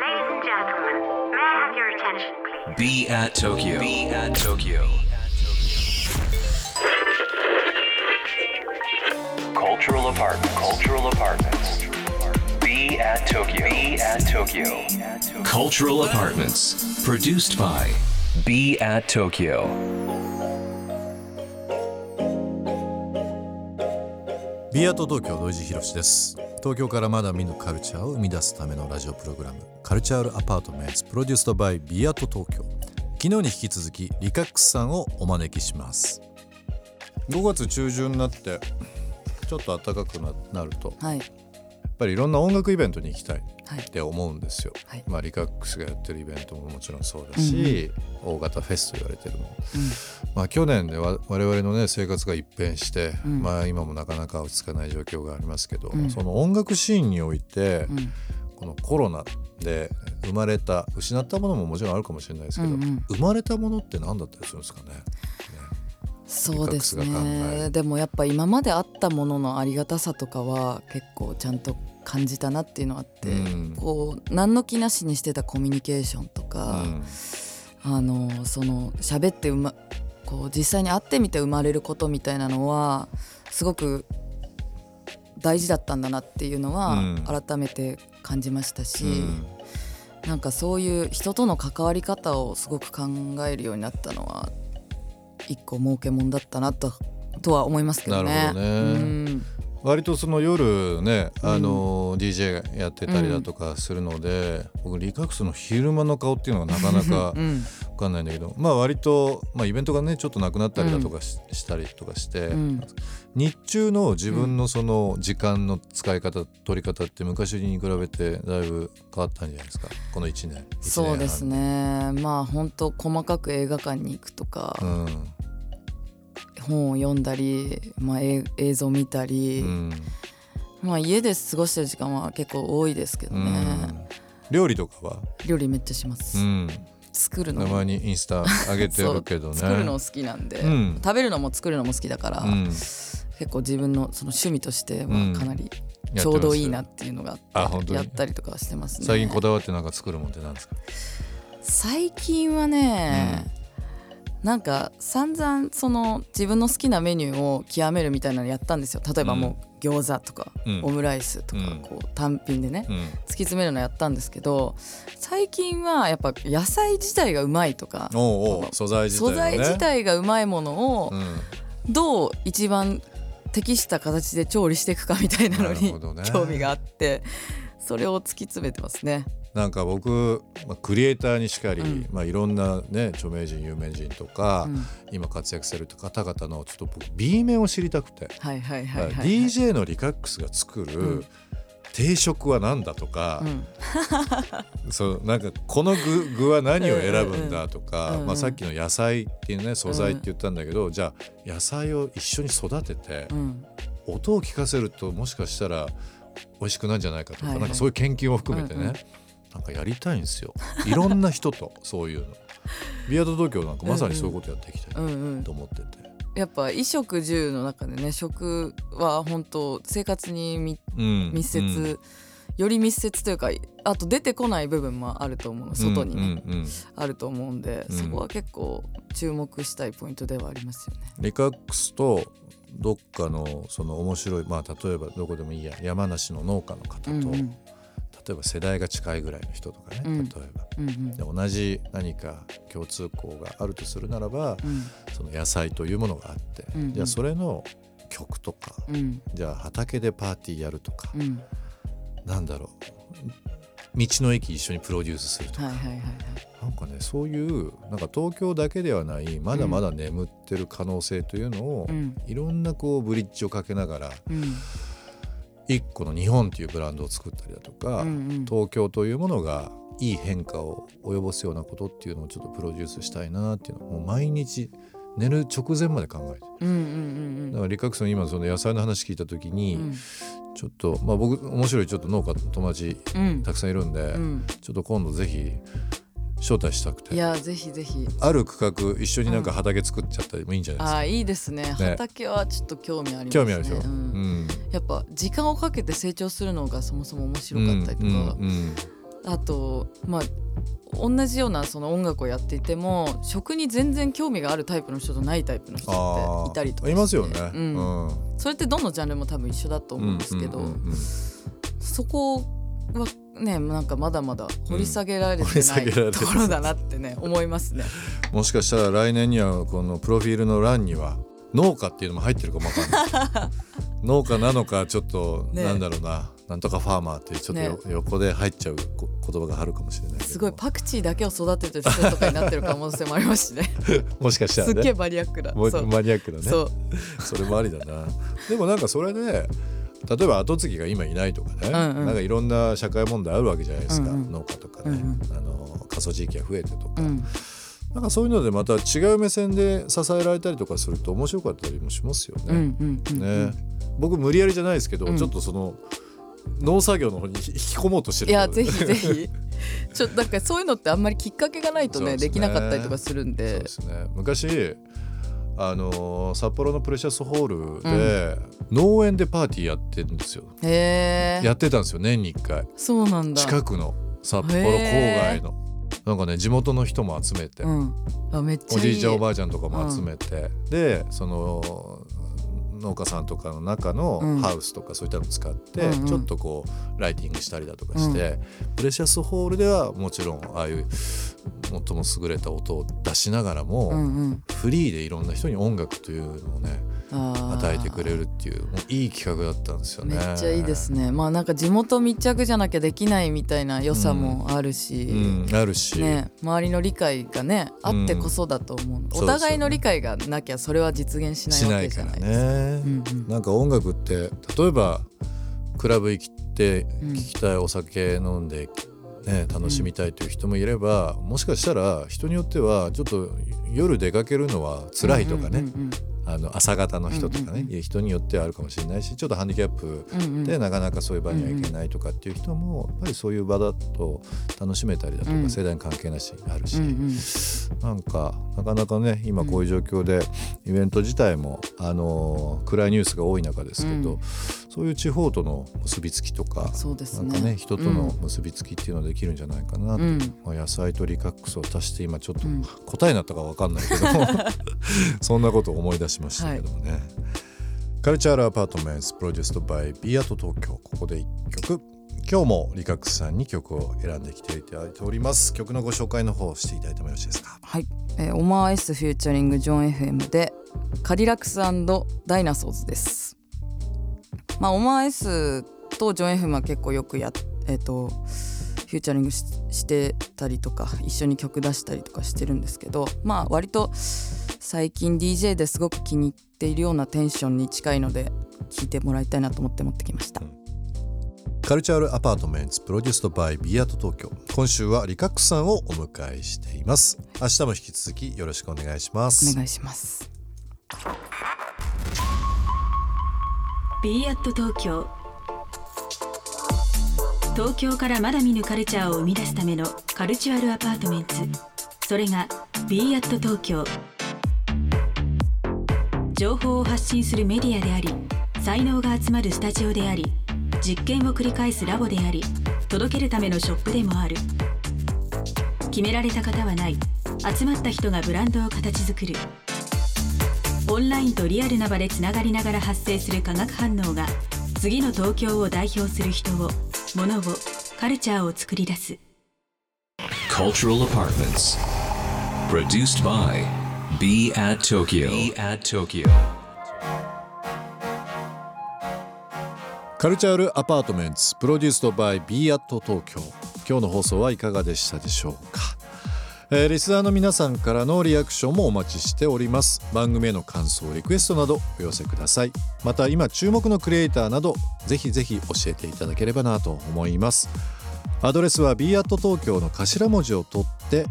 Ladies and gentlemen, may I have your attention, please? Be at Tokyo. Be at Tokyo. Cultural apartment. Cultural apartments. Be at Tokyo. Be at Tokyo. Cultural apartments. Produced by Be at Tokyo. ビアート東京土井地博です 東京からまだ見ぬカルチャーを生み出すためのラジオプログラムカルチャールアパートメンツプロデュースドバイビアート東京。昨日に引き続きリカックスさんをお招きします。5月中旬になってちょっと暖かくななると。はいぱりいろんな音楽イベントに行きたいはい。って思うんですよ、はい。まあリカックスがやってるイベントももちろんそうだし、大型フェスと言われてるも。のまあ、去年でわ我々のね生活が一変して、ん。まあ、今もなかなか落ち着かない状況がありますけど、うん。その音楽シーンにおいて、うん。このコロナで生まれた失ったものももちろんあるかもしれないですけど、うんうん。生まれたものって何だったりするんですかね。そうですね。でもやっぱ今まであったもののありがたさとかは結構ちゃんと感じたなっていうのがあって、うん。こう何の気なしにしてたコミュニケーションとか、あのその喋ってうまこう実際に会ってみて生まれることみたいなのはすごく大事だったんだなっていうのはうん。改めて感じましたし、うん。なんかそういう人との関わり方をすごく考えるようになったのは一個儲けもんだったなととは思いますけどね。なるほどね。うん割とその夜ね、あの DJ やってたりだとかするので、僕リカックスの昼間の顔っていうのがなかなかうん分かんないんだけどまあ割と、まあ、イベントがねちょっとなくなったりだとかし,、たりとかして、うん。日中の自分のその時間の使い方、取り方って昔に比べてだいぶ変わったんじゃないですかこの1年。一年半。そうですね。まあ本当細かく映画館に行くとか、うん本を読んだり、まあ、え映像見たり、うん。まあ、家で過ごしてる時間は結構多いですけどうね、ん。料理とかは、料理めっちゃします、うん、作るの。たまにインスタ上げてるけどね。作るの好きなんで、うん。食べるのも作るのも好きだから、うん。結構自分のその趣味としてうん。はかなりちょうどいいなっていうのがあってやったりとかしてますね。最近こだわってなんか作るもんってなんですか？最近はね、なんか散々その自分の好きなメニューを極めるみたいなのやったんですよ。例えばもう餃子とか、うん。オムライスとかうん。こう単品でね、うん。突き詰めるのやったんですけど最近はやっぱ野菜自体がうまいとか素材自体素がうまいものをうん。どう一番適した形で調理していくかみたいなのに 興味があってそれを突き詰めてますね。なんか僕、まあ、クリエイターにしかり、うん。まあ、いろんなね著名人有名人とか、うん。今活躍される方々のちょっと僕 B 面を知りたくて、はいはいはいはい、はい。DJ のリカックスが作る、うん。定食は何だとか う、ん。そうなんかこの具具は何を選ぶんだとか、うんうんまあ、さっきの野菜っていうね素材って言ったんだけど、じゃあ野菜を一緒に育てて、うん。音を聞かせるともしかしたら美味しくなるんじゃないかとか、はいはい。なんかそういう研究も含めてね、うんうん。なんかやりたいんですよ。いろんな人と そういうの。ビアード東京なんかまさにそういうことやっていきたいうんうん。と思ってて、やっぱ衣食住の中でね食は本当生活にみうん。密接、うんより密接というかあと出てこない部分もあると思う。外にね、うんうんうん。あると思うんで、うん。そこは結構注目したいポイントではありますよね。リカックスとどっかのその面白いまあ例えばどこでもいいや山梨の農家の方と、うんうん。例えば世代が近いぐらいの人とかね、うん。例えば。うんうん。で同じ何か共通項があるとするならば、うん。その野菜というものがあって、うんうん。じゃあそれの曲とか、うん。じゃあ畑でパーティーやるとか、うんなんだろう。道の駅一緒にプロデュースするとか、はいはいはいはい。なんかねそういうなんか東京だけではないまだまだ眠ってる可能性というのを、うん。いろんなこうブリッジをかけながらうん。一個の日本っていうブランドを作ったりだとか、うんうん。東京というものがいい変化を及ぼすようなことっていうのをちょっとプロデュースしたいなっていうのをもう毎日寝る直前まで考えてうんうんだからリカックスの今その野菜の話聞いた時に、うんちょっとまあ僕面白いちょっと農家の友達うん。たくさんいるんで、うん。ちょっと今度ぜひ招待したくいてやぜひぜひ。ある区画一緒になんか畑作っちゃったりもいいんじゃないですか、あーいいですね。畑はちょっと興味ありますね。興味あるでしょ、ううん。んやっぱ時間をかけて成長するのがそもそも面白かったりとか、うんうんあとまあ同じようなその音楽をやっていても食に全然興味があるタイプの人とないタイプの人っていたりとかいますよね、うん、うん、それってどのジャンルも多分一緒だと思うんですけど、そこはねなんかまだまだ掘り下げられてない、うん、ところだなってね 思いますね。もしかしたら来年にはこのプロフィールの欄には農家っていうのも入ってるかもわかんない。農家なのかちょっと、ね、なんだろうななんとかファーマーっていうちょっと、横で入っちゃう言葉があるかもしれないすごいパクチーだけを育ててる人とかになってる可能性もありますしね。もしかしたら、ね、すっげえマニアックな。マニアックなね。そそれもありだな。でもなんかそれで例えば後継ぎが今いないとかね、うんうん、なんかいろんな社会問題あるわけじゃないですか、うんうん、農家とかね、うんうん、あの過疎地域が増えてとか、うん、なんかそういうのでまた違う目線で支えられたりとかすると面白かったりもしますよね。うんうんうんうん、ね。僕無理やりじゃないですけど、ちょっとその農作業の方に引き込もうとしてるいやぜひぜひ。ちょっとなんかそういうのってあんまりきっかけがないとね、ね、できなかったりとかするんで。そうですね。昔あの札幌のプレシャスホールで、うん、農園でパーティーやってるんですよ。へやってたんですよ年に1回。そうなんだ。近くの札幌郊外の。なんかね地元の人も集めて、うん、あめっちゃおじいちゃんおばあちゃんとかも集めて、うん、でその農家さんとかの中のハウスとかそういったのを使って、ちょっとこうライティングしたりだとかして、プレシャスホールではもちろんああいう最も優れた音を出しながらも、フリーでいろんな人に音楽というのをね与えてくれるっていうもういい企画だったんですよね。めっちゃいいですね。まあなんか地元密着じゃなきゃできないみたいな良さもあるし、うんうん、あるし、ね、周りの理解がねあってこそだと思う、うん、お互いの理解がなきゃそれは実現しないわけじゃないですか。ね、うんうん、なんか音楽って例えばクラブ行って聴きたいお酒飲んで、ね、楽しみたいという人もいれば、もしかしたら人によってはちょっと夜出かけるのは辛いとかね、うんうんうんうんあの朝方の人とかね、うんうん、人によってはあるかもしれないしちょっとハンディキャップでなかなかそういう場には行けないとかっていう人もやっぱりそういう場だと楽しめたりだとか世代に関係なしあるし、うんうん、なんかなかなかね今こういう状況でイベント自体もあの暗いニュースが多い中ですけど、うん、そういう地方との結びつきとかそうです、ね、なんかね人との結びつきっていうのができるんじゃないかなと、うん、まあ、野菜とリカックスを足して今ちょっと答えになったか分かんないけど そんなことを思い出しましたけどもね、はい、カルチャールアパートメントプロデュースドバイビアート東京。ここで1曲。今日もリカックスさんに曲を選んできていただいております。曲のご紹介の方していただいてもよろしいですか？はい、えー、オマー S フューチャリングジョン FM でカディラックスダイナソーズです。まあオマー S とジョン FM は結構よくやえっ、ー、とフューチャリングしてたりとか一緒に曲出したりとかしてるんですけどまあ割と最近 DJ ですごく気に入っているようなテンションに近いので聴いてもらいたいなと思って持ってきました、うん、 Cultural Apartment produced by BE AT TOKYO 今週はリカックさんをお迎えしています。明日も引き続きよろしくお願いします。お願いします。ビーアット東京東京からまだ見ぬカルチャーを生み出すためのカルチュアルアパートメントそれが b アット東京情報を発信するメディアであり才能が集まるスタジオであり実験を繰り返すラボであり届けるためのショップでもある。決められた方はない。集まった人がブランドを形作る。オンラインとリアルな場でつながりながら発生する化学反応が次の東京を代表する人を物をカルチャーを作り出す。Cultural Apartments. Produced by Be at Tokyo. Be at Tokyo. カルチャールアパートメントプロデュースドバイ Be at 東京今日の放送はいかがでしたでしょうか、えー、リスナーの皆さんからのリアクションもお待ちしております。番組への感想リクエストなどお寄せください。また今注目のクリエイターなどぜひぜひ教えていただければなと思います。アドレスは b アット東京の頭文字を取って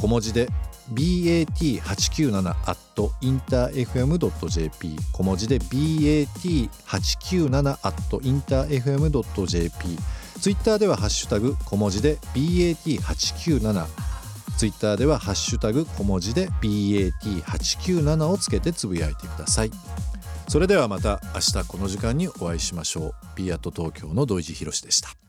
小文字で bat897.interfm.jp 小文字で bat897.interfm.jp ツイッターではハッシュタグ小文字で bat897 ツイッターではハッシュタグ小文字で bat897 をつけてつぶやいてください。それではまた明日この時間にお会いしましょう。B アット東京の土井地博でした。